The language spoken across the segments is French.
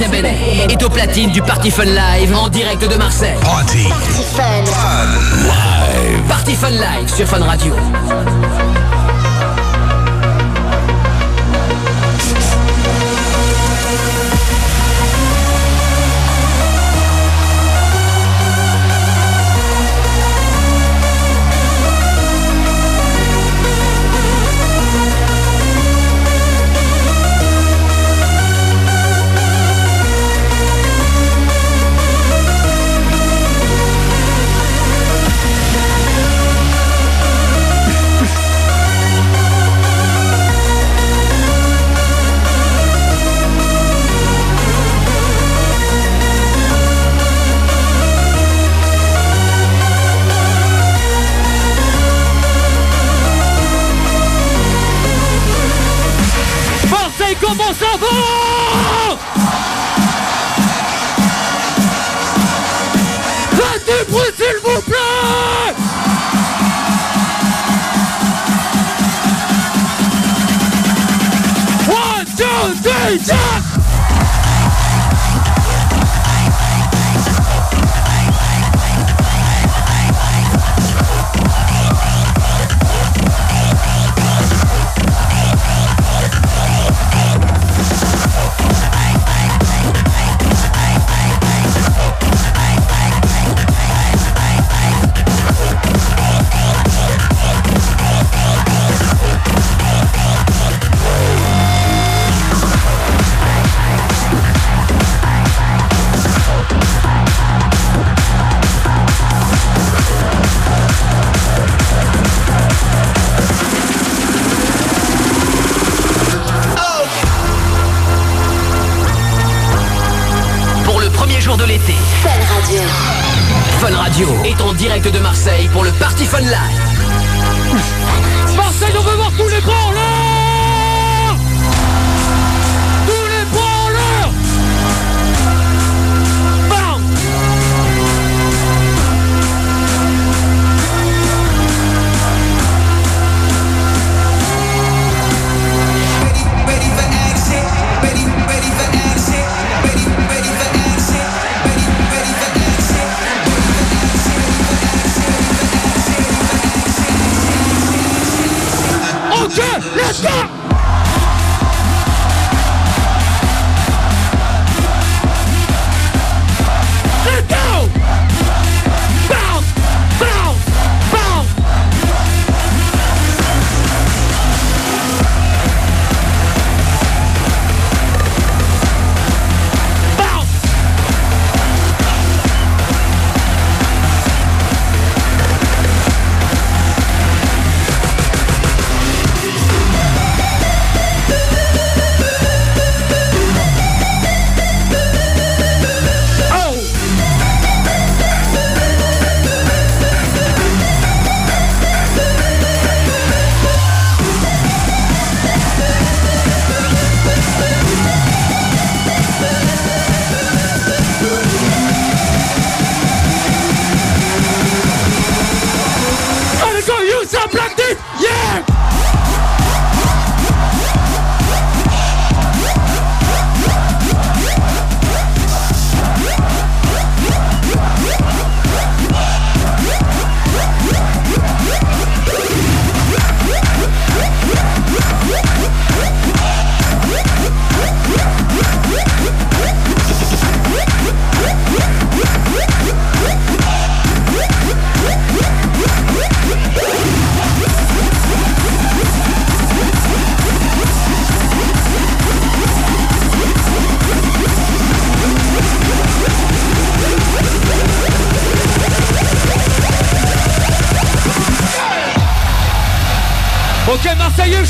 Saint-Bénin est au platine du Party Fun Live en direct de Marseille. Party, Fun. Fun Live. Party Fun Live sur Fun Radio.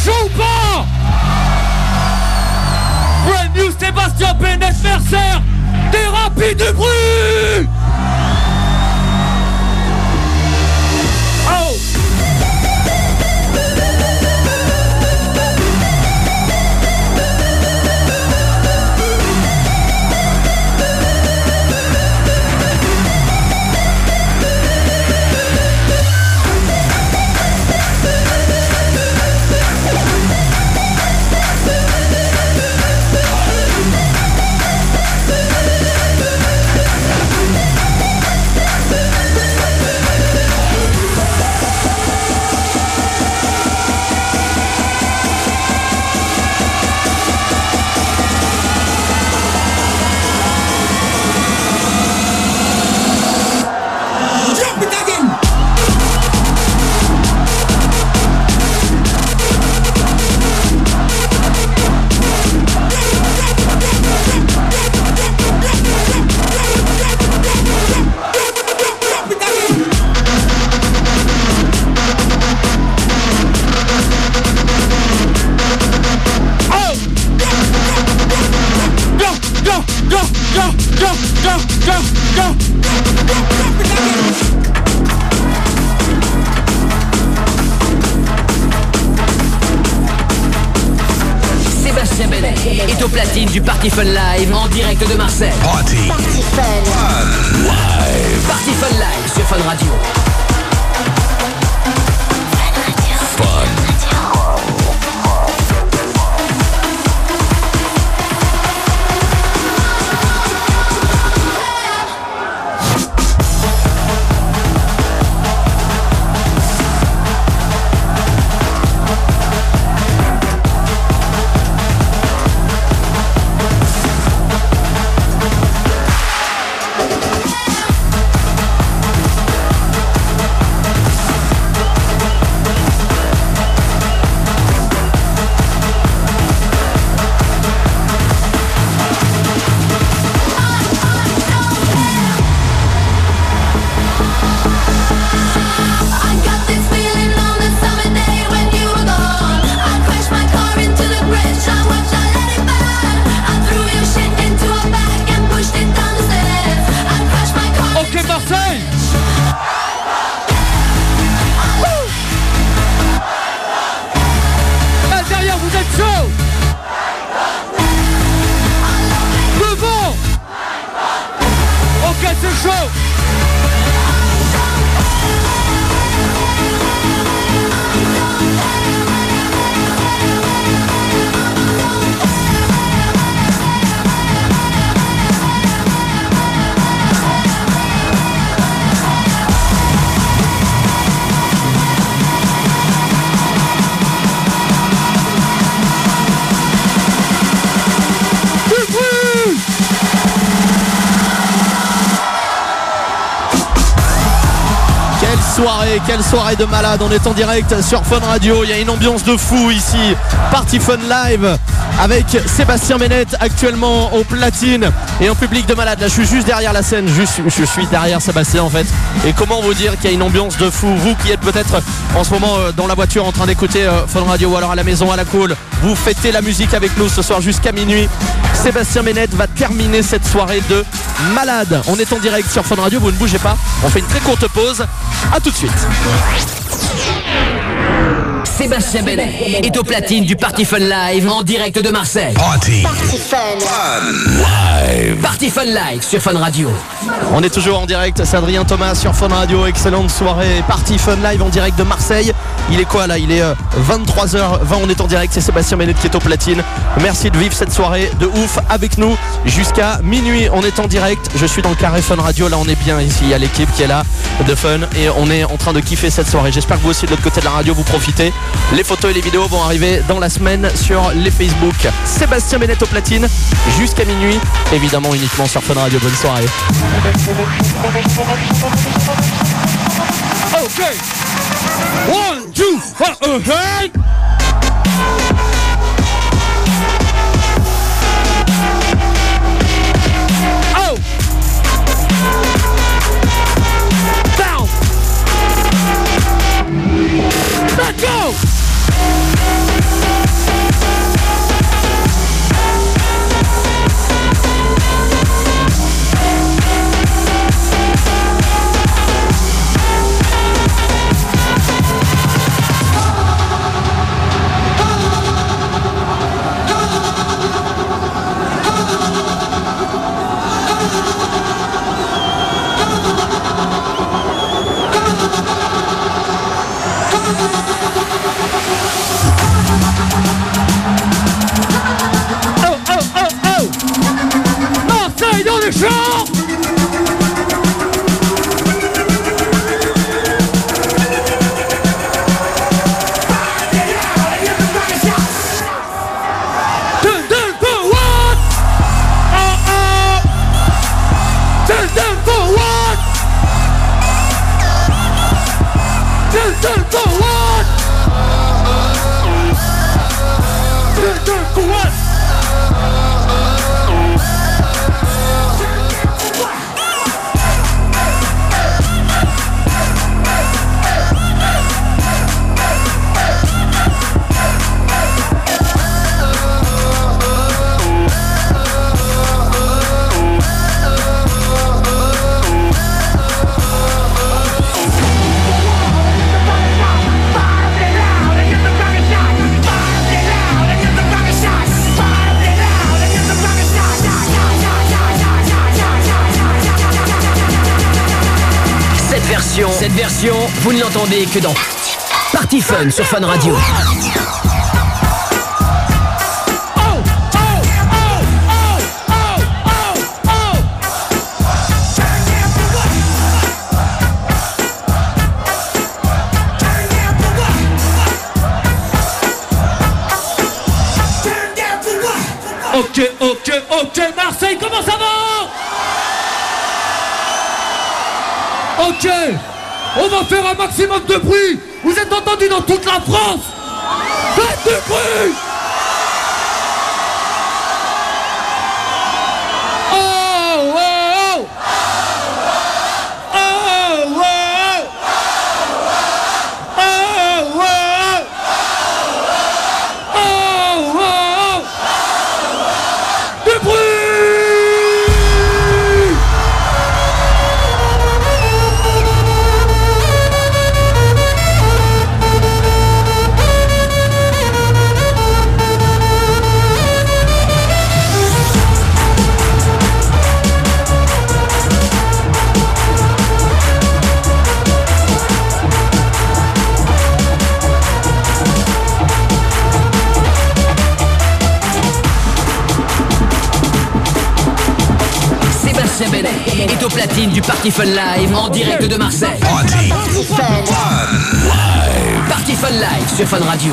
chaud pas Brand New Sébastien Bennett Mercer, des rapides du bruit Live soirée, de malade. On est en direct sur Fun Radio. Il y a une ambiance de fou ici. Party Fun Live avec Sébastien Ménette actuellement au platine et en public de malade. Là, je suis juste derrière la scène. Je suis derrière Sébastien en fait. Et comment vous dire qu'il y a une ambiance de fou? Vous qui êtes peut-être en ce moment euh, dans la voiture en train d'écouter euh, Fun Radio ou alors à la maison à la cool, vous fêtez la musique avec nous ce soir jusqu'à minuit. Sébastien Ménette va terminer cette soirée de malade. On est en direct sur Fun Radio. Vous ne bougez pas. On fait une très courte pause. À tout de suite. Sébastien Benet est au platine du Party Fun Live en direct de Marseille. Party. Party Fun. Live. Party Fun Live sur Fun Radio. On est toujours en direct, c'est Adrien Thomas sur Fun Radio, excellente soirée, party Fun Live en direct de Marseille. Il est quoi là? Il est euh, 23h20, on est en direct, c'est Sébastien Ménette qui est au platine. Merci de vivre cette soirée de ouf avec nous jusqu'à minuit. On est en direct, je suis dans le carré Fun Radio, là on est bien ici, il y a l'équipe qui est là de Fun et on est en train de kiffer cette soirée. J'espère que vous aussi de l'autre côté de la radio vous profitez. Les photos et les vidéos vont arriver dans la semaine sur les Facebook. Sébastien Ménette au platine jusqu'à minuit, évidemment uniquement sur Fun Radio. Bonne soirée. Let go version, vous ne l'entendez que dans Party Fun sur Fun Radio. Ok, on va faire un maximum de bruit. Vous êtes entendus dans toute la France Faites du bruit platine du Party Fun Live en direct de Marseille. Party. Fun. Live. Party Fun Live sur Fun Radio.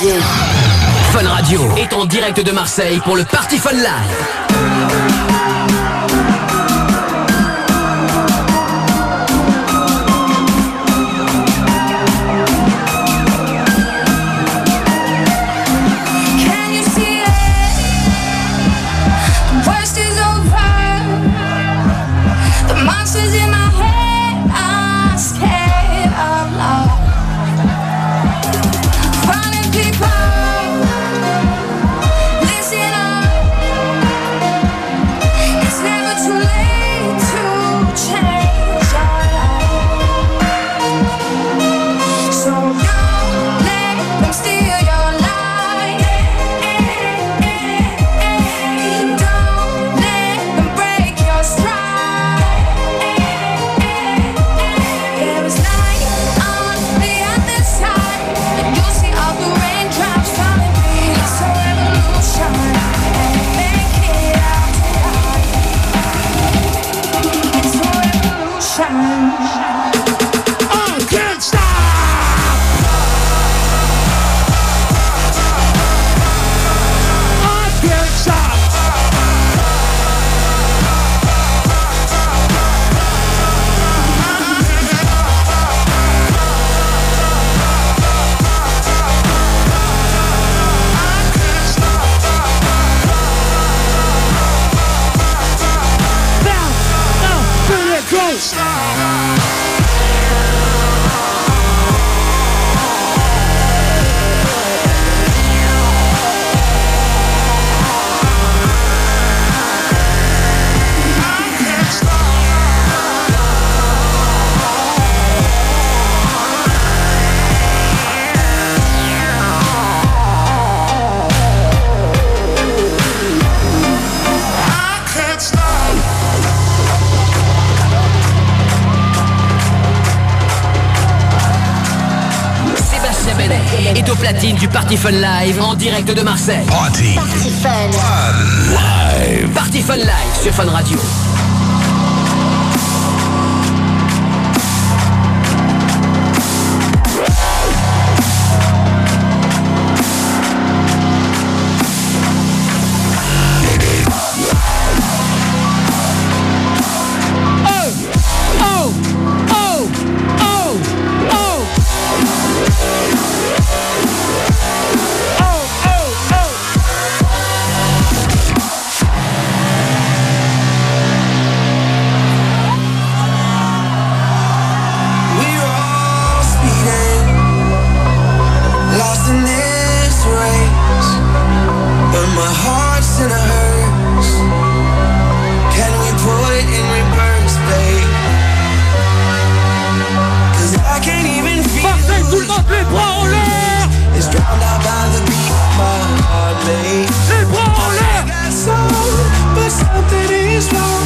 Fun Radio est en direct de Marseille pour le Party Fun Live. du Party Fun Live en direct de Marseille. Party, fun. fun. Live. Party Fun Live sur Fun Radio. is wrong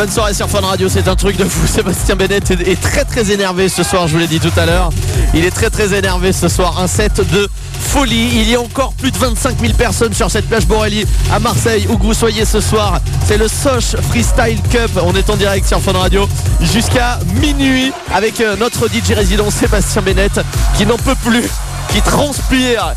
bonne soirée sur Fun Radio, c'est un truc de fou. Sébastien Bennett est, très très énervé ce soir, je vous l'ai dit tout à l'heure. Il est très très énervé ce soir. Un set de folie. Il y a encore plus de 25 000 personnes sur cette plage Borelli à Marseille, où que vous soyez ce soir. C'est le Soch Freestyle Cup. On est en direct sur Fun Radio jusqu'à minuit avec euh, notre DJ résident Sébastien Bennett qui n'en peut plus, qui transpire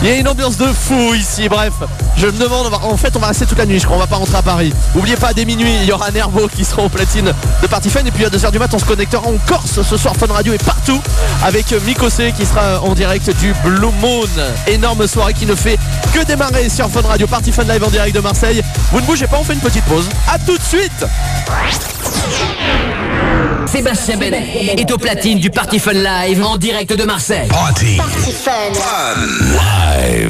il y a une ambiance de fou ici, bref. Je me demande, en fait on va rester toute la nuit, je crois, on va pas rentrer à Paris. N'oubliez pas, dès minuit, il y aura Nervo qui sera au platine de Party Fun. Et puis à 2h du mat, on se connectera en Corse ce soir. Fun Radio est partout avec Mikosé qui sera en direct du Blue Moon. Énorme soirée qui ne fait que démarrer sur Fun Radio. Party Fun Live en direct de Marseille. Vous ne bougez pas, on fait une petite pause. À tout de suite Sébastien Benet est au platine du Party Fun Live en direct de Marseille. Party Fun.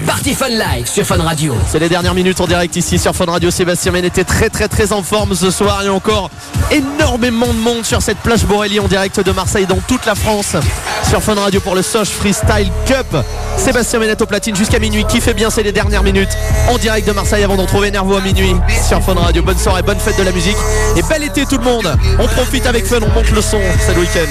Party Fun Live sur Fun Radio. C'est les dernières minutes en direct ici sur Fun Radio. Sébastien Men était très très très en forme ce soir. Il y a encore énormément de monde sur cette plage Borelli en direct de Marseille dans toute la France sur Fun Radio pour le Soch Freestyle Cup. Sébastien Menet au platine jusqu'à minuit. Qui fait bien c'est les dernières minutes en direct de Marseille avant d'en trouver Nervo à minuit sur Fun Radio. Bonne soirée, bonne fête de la musique et bel été tout le monde. On profite avec Fun, on monte le son. C'est le week-end.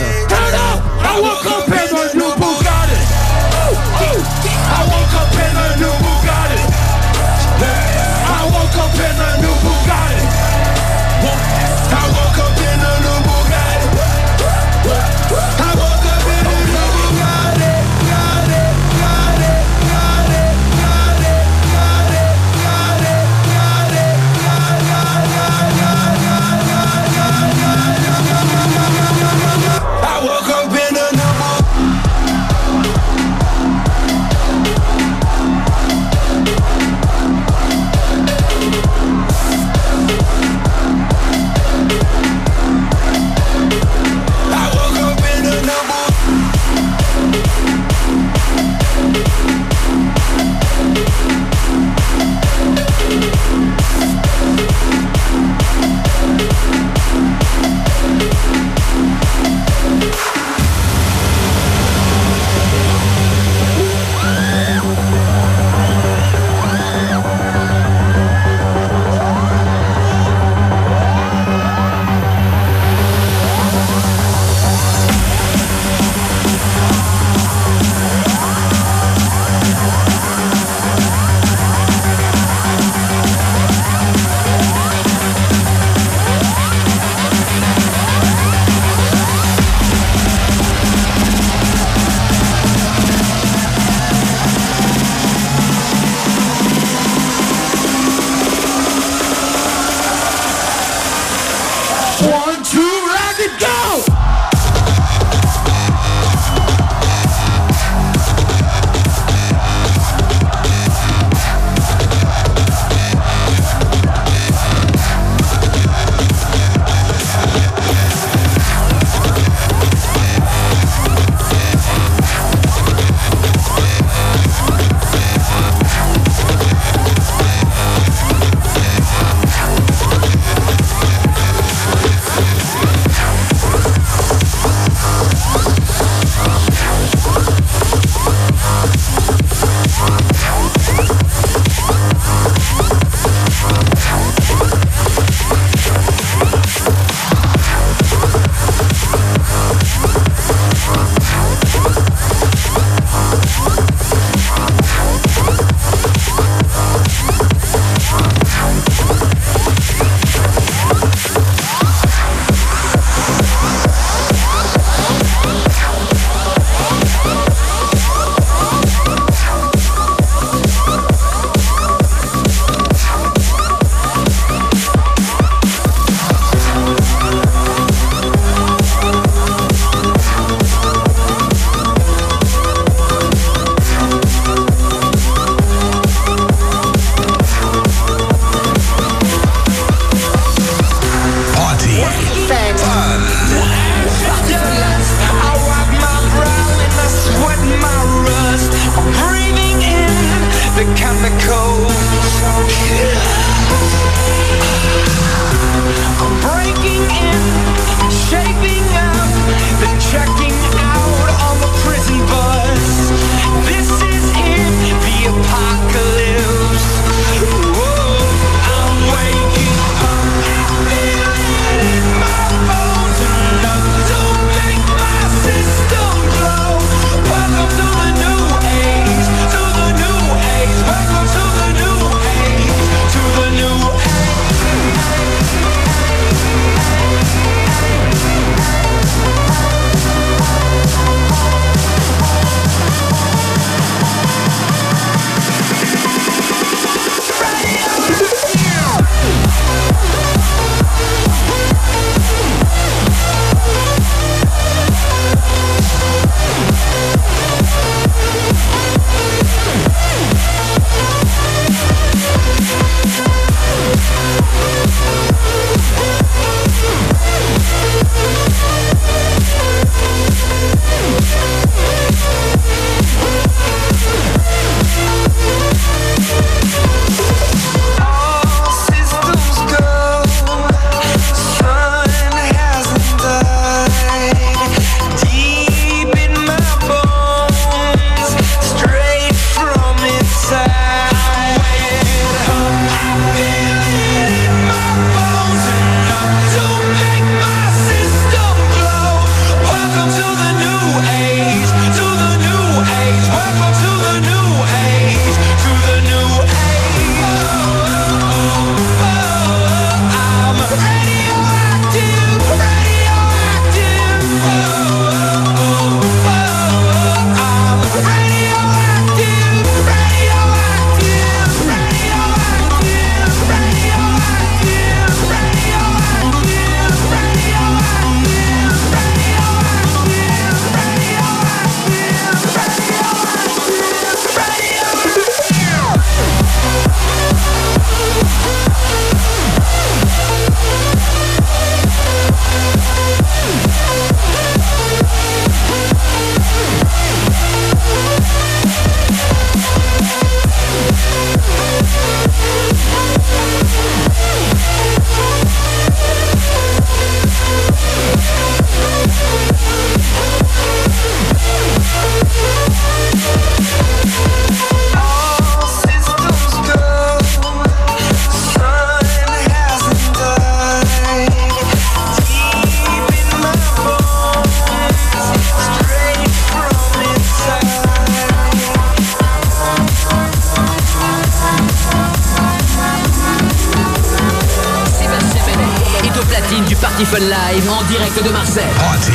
Fun Live en direct de Marseille. Party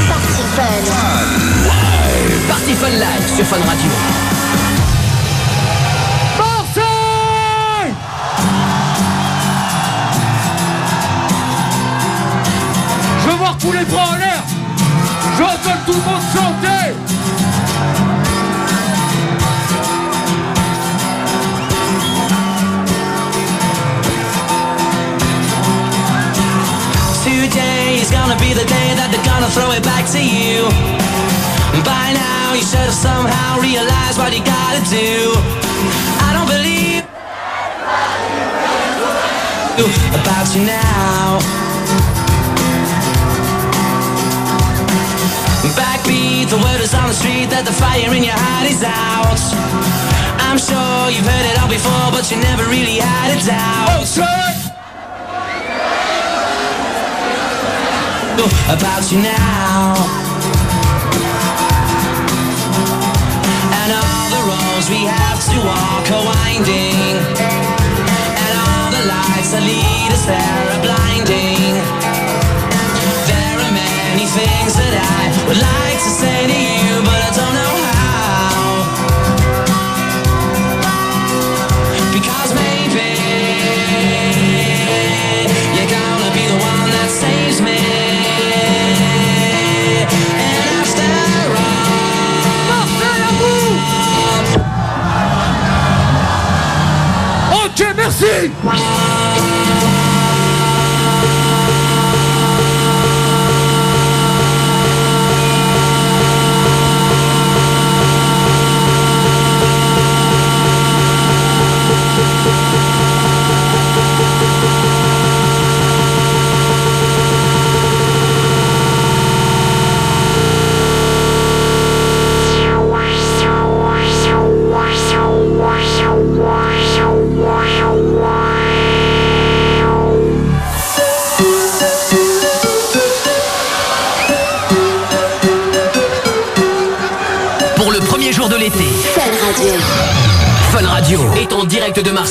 Fun. Party Fun Live sur Fun Radio. Marseille Je veux voir tous les bras en l'air Je entends tout le monde chanter gonna be the day that they're gonna throw it back to you. By now, you should have somehow realized what you gotta do. I don't believe about you now. Backbeat, the word is on the street that the fire in your heart is out. I'm sure you've heard it all before, but you never really had a doubt. Oh, about you now. And all the roads we have to walk oh, are winding.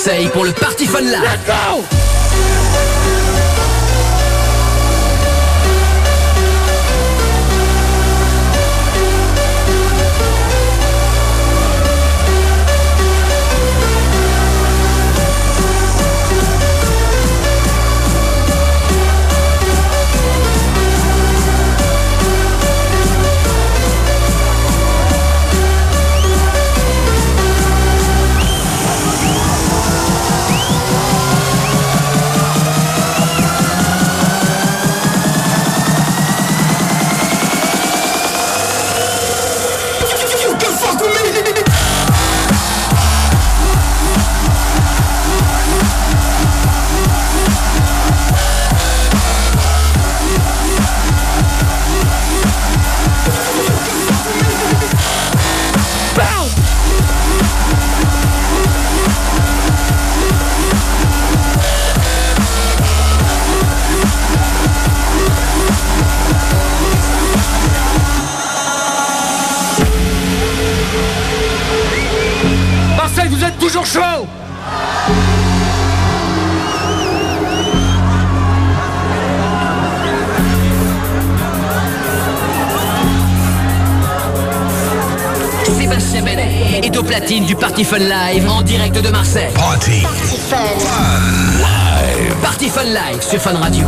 Marseille pour le Live en direct de Marseille. Party Fun. Party Fun Live sur Fun Radio.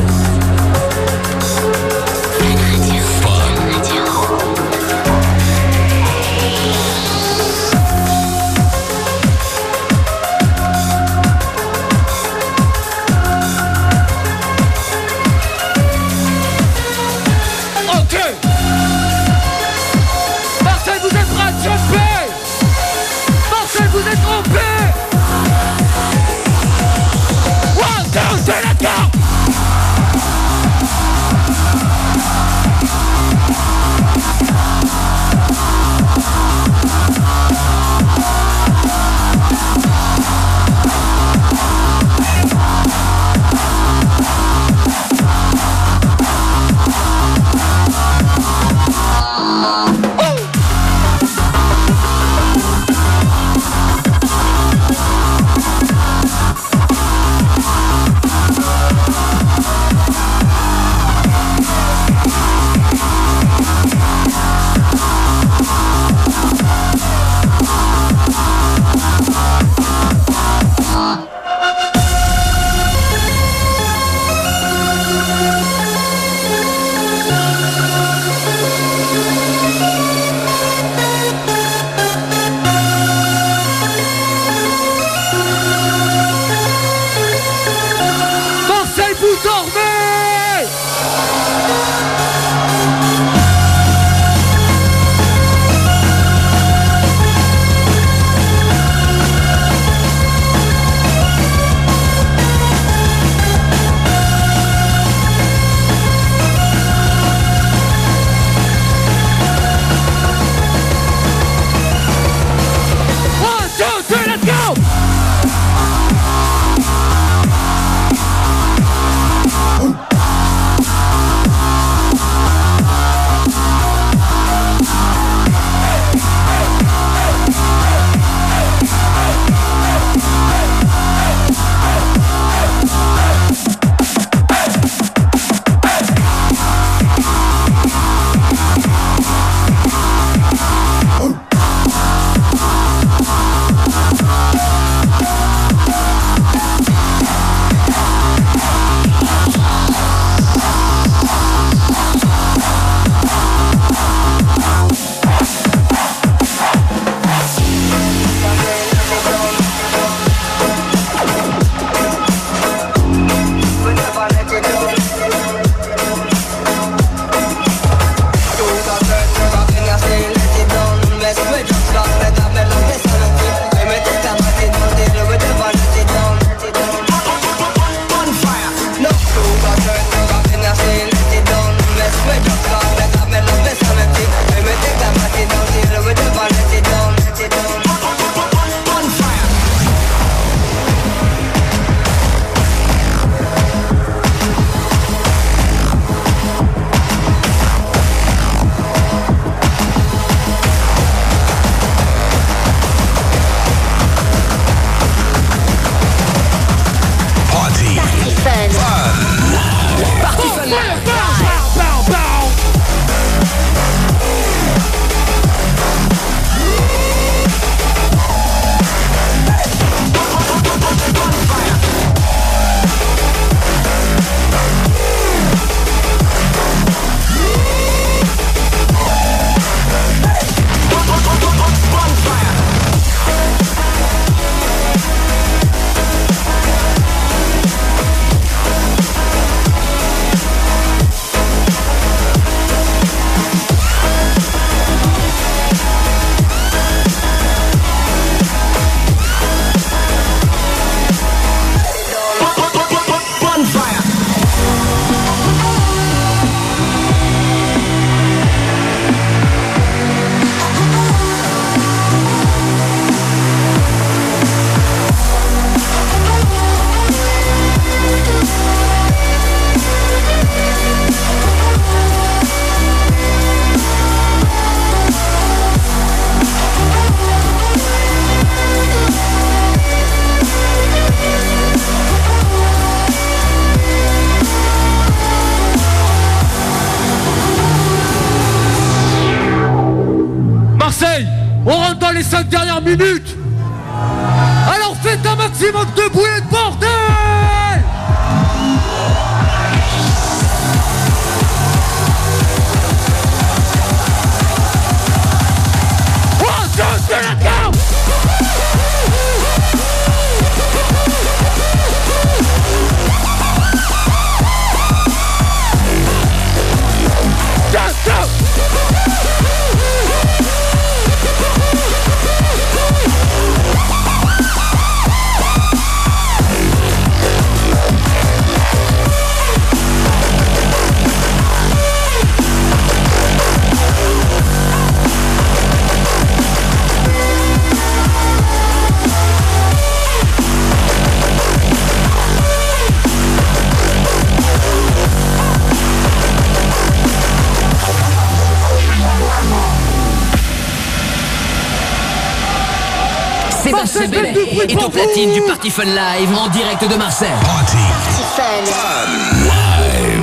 Et au platine du Party Fun Live en direct de Marseille.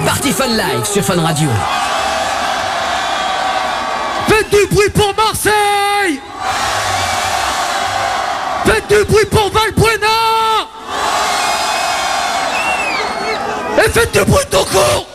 Party, Fun. Live. Sur Fun Radio. Faites du bruit pour Marseille Faites du bruit pour Valbuena Et faites du bruit tout court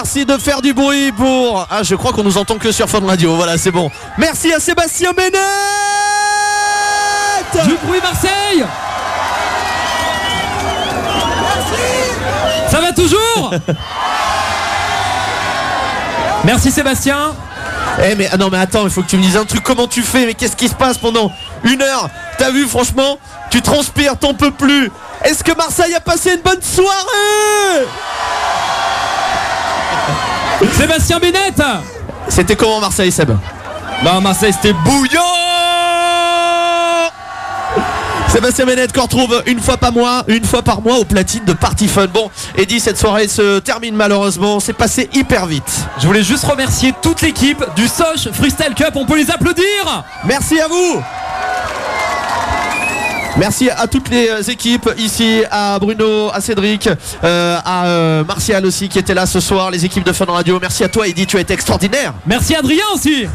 merci de faire du bruit pour. Ah, je crois qu'on nous entend que sur Fun Radio. Voilà, c'est bon. Merci à Sébastien Bennett. Du bruit Marseille. Ça va toujours Merci Sébastien. Eh mais ah non mais attends, il faut que tu me dises un truc, comment tu fais, mais qu'est-ce qui se passe pendant une heure? T'as vu franchement Tu transpires, t'en peux plus. Est-ce que Marseille a passé une bonne soirée? Sébastien Bennett C'était comment Marseille Seb? Bah Marseille c'était bouillant Sébastien Bennett qu'on retrouve une fois par mois, une fois par mois au platine de Party Fun. Bon, Eddie, cette soirée se termine malheureusement. C'est passé hyper vite. Je voulais juste remercier toute l'équipe du Soch Freestyle Cup, on peut les applaudir Merci à vous. Merci à toutes les euh, équipes ici, à Bruno, à Cédric, euh, à euh, Martial aussi qui était là ce soir, les équipes de Fun Radio. Merci à toi Eddie, tu as été extraordinaire. Merci Adrien aussi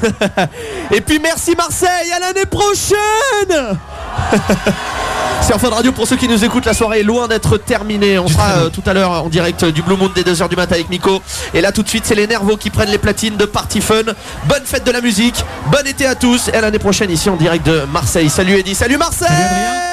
Et puis merci Marseille, à l'année prochaine C'est en Fun Radio pour ceux qui nous écoutent, la soirée est loin d'être terminée. On sera euh, tout à l'heure en direct du Blue Moon dès 2h du matin avec Nico. Et là tout de suite c'est les Nervos qui prennent les platines de Party Fun. Bonne fête de la musique, bon été à tous et à l'année prochaine ici en direct de Marseille. Salut Eddie, salut Marseille